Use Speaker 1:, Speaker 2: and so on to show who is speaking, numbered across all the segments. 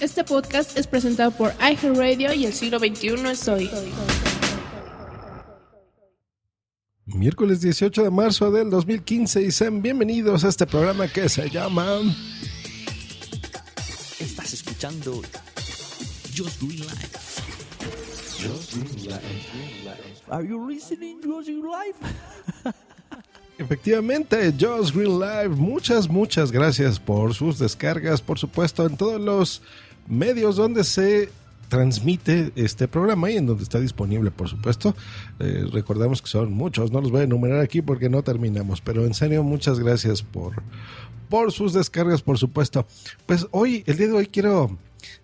Speaker 1: Este podcast es presentado por iHeartRadio y el siglo XXI es hoy.
Speaker 2: Miércoles 18 de marzo del 2015 y sean bienvenidos a este programa que se llama...
Speaker 3: Estás escuchando Just Green Life. Are you listening Just Green Life?
Speaker 2: Efectivamente, Just Green Live, muchas, muchas gracias por sus descargas, por supuesto, en todos los medios donde se transmite este programa y en donde está disponible, por supuesto. Eh, recordamos que son muchos, no los voy a enumerar aquí porque no terminamos, pero en serio, muchas gracias por, por sus descargas, por supuesto. Pues hoy, el día de hoy, quiero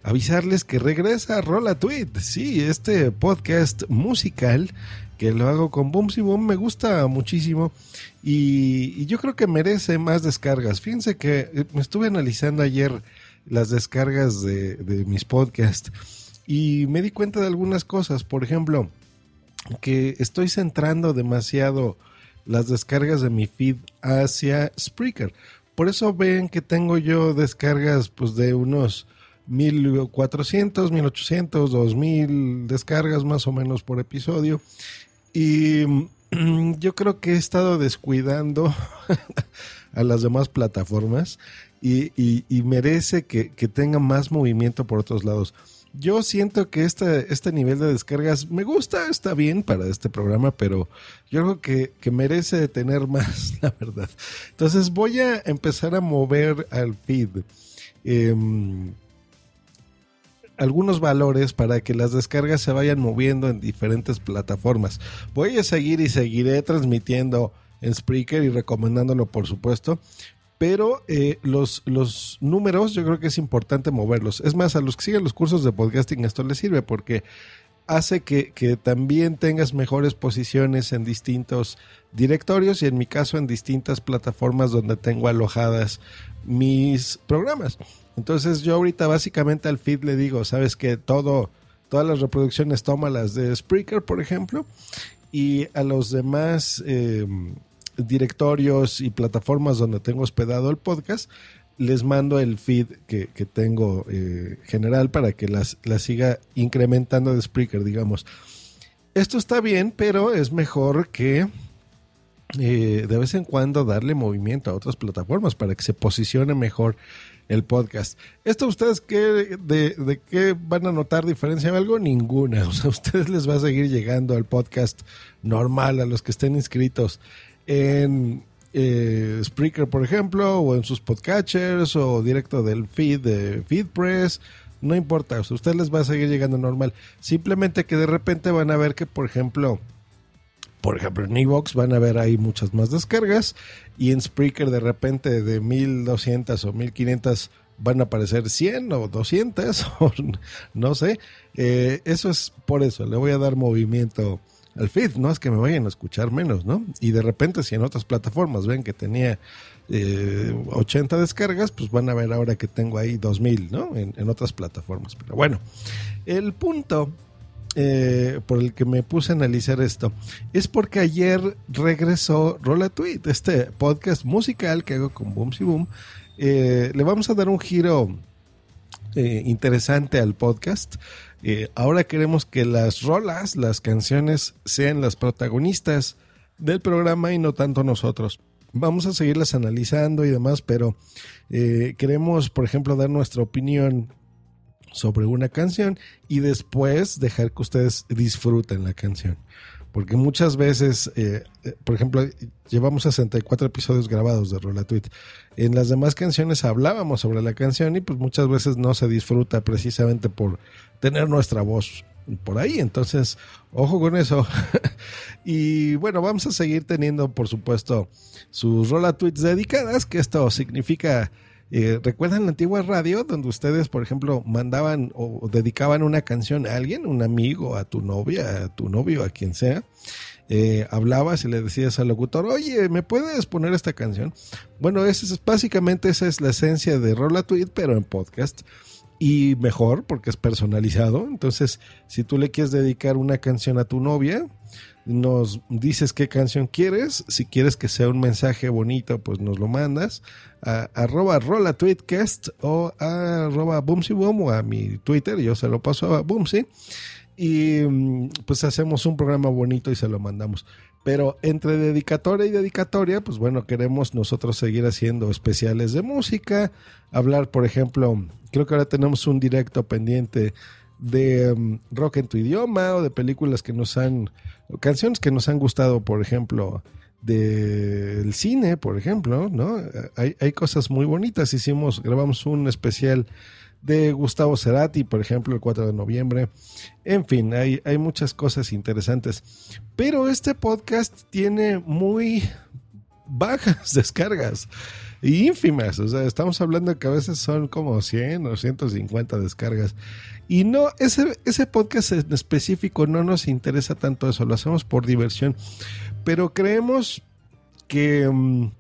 Speaker 2: avisarles que regresa Rola Tweet, sí, este podcast musical que lo hago con Boom y Boom, me gusta muchísimo y, y, yo creo que merece más descargas. Fíjense que eh, me estuve analizando ayer las descargas de, de mis podcasts y me di cuenta de algunas cosas. Por ejemplo, que estoy centrando demasiado las descargas de mi feed hacia Spreaker. Por eso ven que tengo yo descargas pues de unos 1400, 1800, 2000 descargas más o menos por episodio. Y yo creo que he estado descuidando a las demás plataformas y, merece que, tenga más movimiento por otros lados yo siento que este, este nivel de descargas me gusta, está bien para este programa, pero yo creo que, merece tener más, la verdad. Entonces voy a empezar a mover al feed eh, algunos valores para que las descargas se vayan moviendo en diferentes plataformas. Voy a seguir y seguiré transmitiendo en Spreaker y recomendándolo, por supuesto pero eh, los, los números yo creo que es importante moverlos. Es más, a los que siguen los cursos de podcasting esto les sirve porque hace que, que, también tengas mejores posiciones en distintos directorios y en mi caso en distintas plataformas donde tengo alojadas mis programas. Entonces yo ahorita básicamente al feed le digo, sabes que todo, todas las reproducciones tómalas de Spreaker, por ejemplo, y a los demás... Eh, directorios y plataformas donde tengo hospedado el podcast, les mando el feed que, que tengo eh, general para que las, las siga incrementando de Spreaker, digamos. Esto está bien, pero es mejor que eh, de vez en cuando darle movimiento a otras plataformas para que se posicione mejor el podcast. ¿Esto ustedes qué, de, de qué van a notar diferencia en algo? Ninguna. O sea, a ustedes les va a seguir llegando al podcast normal, a los que estén inscritos en eh, Spreaker, por ejemplo, o en sus podcatchers, o directo del feed de FeedPress. No importa, a ustedes les va a seguir llegando normal. Simplemente que de repente van a ver que, por ejemplo, por ejemplo, en Evox van a ver ahí muchas más descargas y en Spreaker de repente de 1200 o 1500 van a aparecer 100 o 200 o no sé. Eh, eso es por eso, le voy a dar movimiento al feed, no es que me vayan a escuchar menos, ¿no? Y de repente si en otras plataformas ven que tenía eh, 80 descargas, pues van a ver ahora que tengo ahí 2000, ¿no? En, otras plataformas. Pero bueno, el punto eh, por el que me puse a analizar esto es porque ayer regresó Rola Tweet, este podcast musical que hago con Boom y Boom. Eh, le vamos a dar un giro eh, interesante al podcast. Eh, ahora queremos que las rolas, las canciones, sean las protagonistas del programa y no tanto nosotros. Vamos a seguirlas analizando y demás, pero eh, queremos, por ejemplo, dar nuestra opinión sobre una canción y después dejar que ustedes disfruten la canción. Porque muchas veces, eh, eh, por ejemplo, llevamos 64 episodios grabados de Rola Tweet. En las demás canciones hablábamos sobre la canción y pues muchas veces no se disfruta precisamente por tener nuestra voz por ahí. Entonces, ojo con eso. y bueno, vamos a seguir teniendo, por supuesto, sus Rola Tweets dedicadas, que esto significa Eh, ¿Recuerdan la antigua radio donde ustedes, por ejemplo, mandaban o dedicaban una canción a alguien, un amigo, a tu novia, a tu novio, a quien sea? Eh, hablabas y le decías al locutor, oye, ¿me puedes poner esta canción? Bueno, es, es, básicamente esa es la esencia de Rola Tweet, pero en podcast. Y mejor porque es personalizado. Entonces, si tú le quieres dedicar una canción a tu novia, nos dices qué canción quieres. Si quieres que sea un mensaje bonito, pues nos lo mandas a arroba rola tweetcast o a arroba boom o a mi Twitter. Yo se lo paso a boomsy y mm, pues hacemos un programa bonito y se lo mandamos. Pero entre dedicatoria y dedicatoria, pues bueno, queremos nosotros seguir haciendo especiales de música, hablar, por ejemplo, creo que ahora tenemos un directo pendiente de um, rock en tu idioma o de películas que nos han, canciones que nos han gustado, por ejemplo, del cine, por ejemplo, ¿no? Hay, hay cosas muy bonitas. Hicimos, grabamos un especial de Gustavo Cerati, por ejemplo, el 4 de noviembre. En fin, hay, hay muchas cosas interesantes. Pero este podcast tiene muy bajas descargas ínfimas. O sea, estamos hablando que a veces son como 100 o 150 descargas. Y no, ese, ese podcast en específico no nos interesa tanto eso, lo hacemos por diversión. Pero creemos que mm,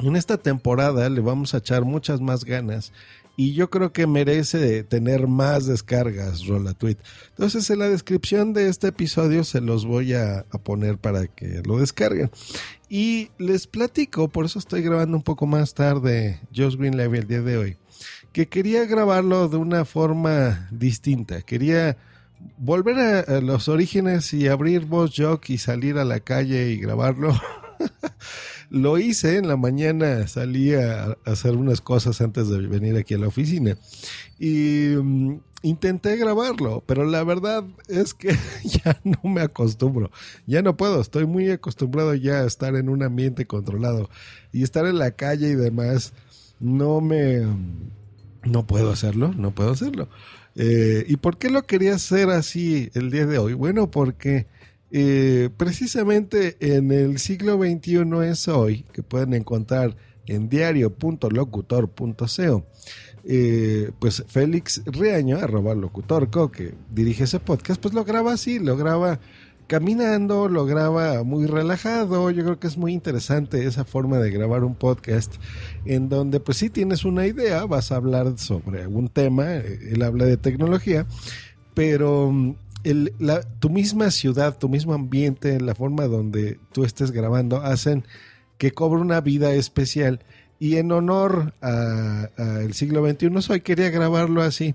Speaker 2: en esta temporada le vamos a echar muchas más ganas y yo creo que merece tener más descargas, Rola Tweet. Entonces en la descripción de este episodio se los voy a, poner para que lo descarguen. Y les platico, por eso estoy grabando un poco más tarde Josh Greenlevy el día de hoy, que quería grabarlo de una forma distinta. Quería volver a, los orígenes y abrir voz jock y salir a la calle y grabarlo. Lo hice en la mañana, salí a, hacer unas cosas antes de venir aquí a la oficina y mm, intenté grabarlo, pero la verdad es que ya no me acostumbro, ya no puedo, estoy muy acostumbrado ya a estar en un ambiente controlado y estar en la calle y demás, no me, no puedo hacerlo, no puedo hacerlo. Eh, ¿Y por qué lo quería hacer así el día de hoy? Bueno, porque eh, precisamente en el siglo XXI es hoy, que pueden encontrar en diario.locutor.co. Eh, pues Félix Riaño, arroba locutorco, que dirige ese podcast, pues lo graba así, lo graba caminando, lo graba muy relajado. Yo creo que es muy interesante esa forma de grabar un podcast en donde pues si tienes una idea, vas a hablar sobre algún tema, eh, él habla de tecnología, pero tu misma ciudad, tu mismo ambiente, la forma donde tú estés grabando, hacen que cobre una vida especial. Y en honor al siglo XXI, hoy quería grabarlo así,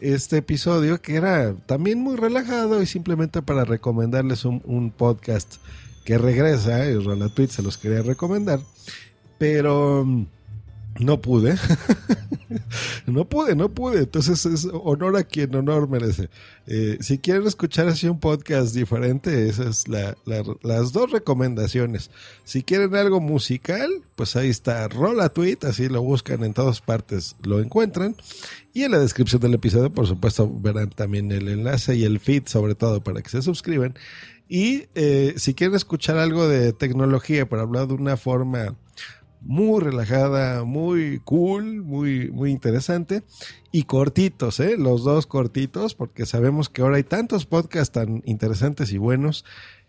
Speaker 2: este episodio, que era también muy relajado y simplemente para recomendarles un, podcast que regresa, y Tweet se los quería recomendar, pero no pude. no pude, no pude. Entonces es honor a quien honor merece. Eh, si quieren escuchar así un podcast diferente, esas es las dos recomendaciones. Si quieren algo musical, pues ahí está Rola Tweet, así lo buscan en todas partes, lo encuentran. Y en la descripción del episodio, por supuesto, verán también el enlace y el feed, sobre todo para que se suscriban. Y eh, si quieren escuchar algo de tecnología, para hablar de una forma muy relajada, muy cool, muy, muy interesante. Y cortitos, ¿eh? Los dos cortitos, porque sabemos que ahora hay tantos podcasts tan interesantes y buenos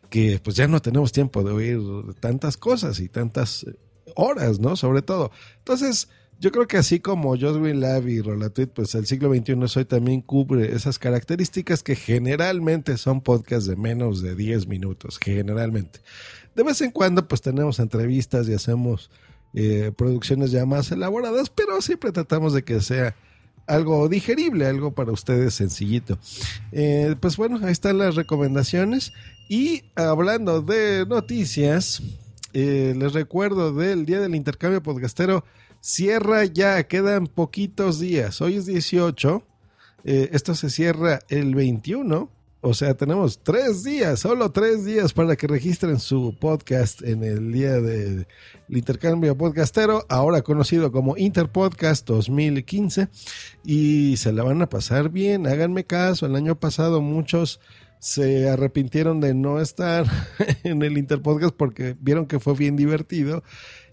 Speaker 2: que pues ya no tenemos tiempo de oír tantas cosas y tantas horas, ¿no? Sobre todo. Entonces, yo creo que así como Joswin Lab y Rolatuit, pues el siglo XXI hoy también cubre esas características que generalmente son podcasts de menos de 10 minutos, generalmente. De vez en cuando pues tenemos entrevistas y hacemos eh, producciones ya más elaboradas, pero siempre tratamos de que sea algo digerible, algo para ustedes sencillito. Eh, pues bueno, ahí están las recomendaciones. Y hablando de noticias, eh, les recuerdo del Día del Intercambio Podcastero. Cierra ya, quedan poquitos días. Hoy es 18. esto se cierra el 21 o sea, tenemos tres días, solo tres días para que registren su podcast en el día del intercambio podcastero, ahora conocido como Interpodcast 2015. Y se la van a pasar bien, háganme caso. El año pasado muchos se arrepintieron de no estar en el Interpodcast porque vieron que fue bien divertido.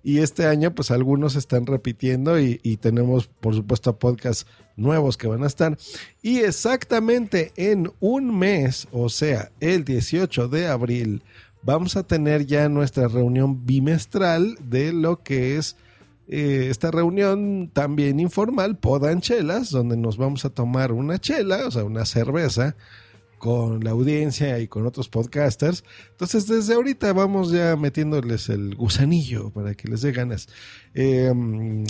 Speaker 2: Y este año, pues algunos están repitiendo y, tenemos, por supuesto, podcasts nuevos que van a estar. Y exactamente en un mes, o sea, el 18 de abril, vamos a tener ya nuestra reunión bimestral de lo que es eh, esta reunión también informal, Podanchelas, donde nos vamos a tomar una chela, o sea, una cerveza con la audiencia y con otros podcasters. Entonces, desde ahorita vamos ya metiéndoles el gusanillo para que les dé ganas. Eh,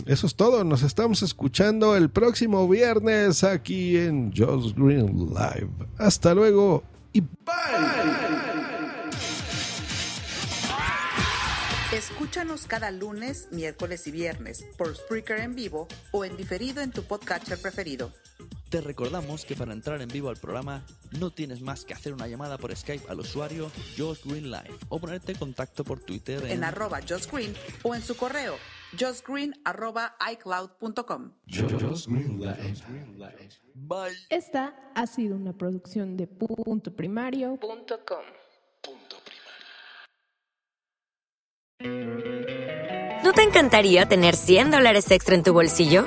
Speaker 2: eso es todo. Nos estamos escuchando el próximo viernes aquí en Josh Green Live. Hasta luego y bye.
Speaker 4: Escúchanos cada lunes, miércoles y viernes por Spreaker en vivo o en diferido en tu podcatcher preferido.
Speaker 5: Te recordamos que para entrar en vivo al programa no tienes más que hacer una llamada por Skype al usuario Josh Green Live o ponerte en contacto por Twitter
Speaker 4: en, arroba Josh Green o en su correo justgreen arroba icloud.com.
Speaker 1: Esta ha sido una producción de punto primario.com.
Speaker 6: ¿No te encantaría tener 100 dólares extra en tu bolsillo?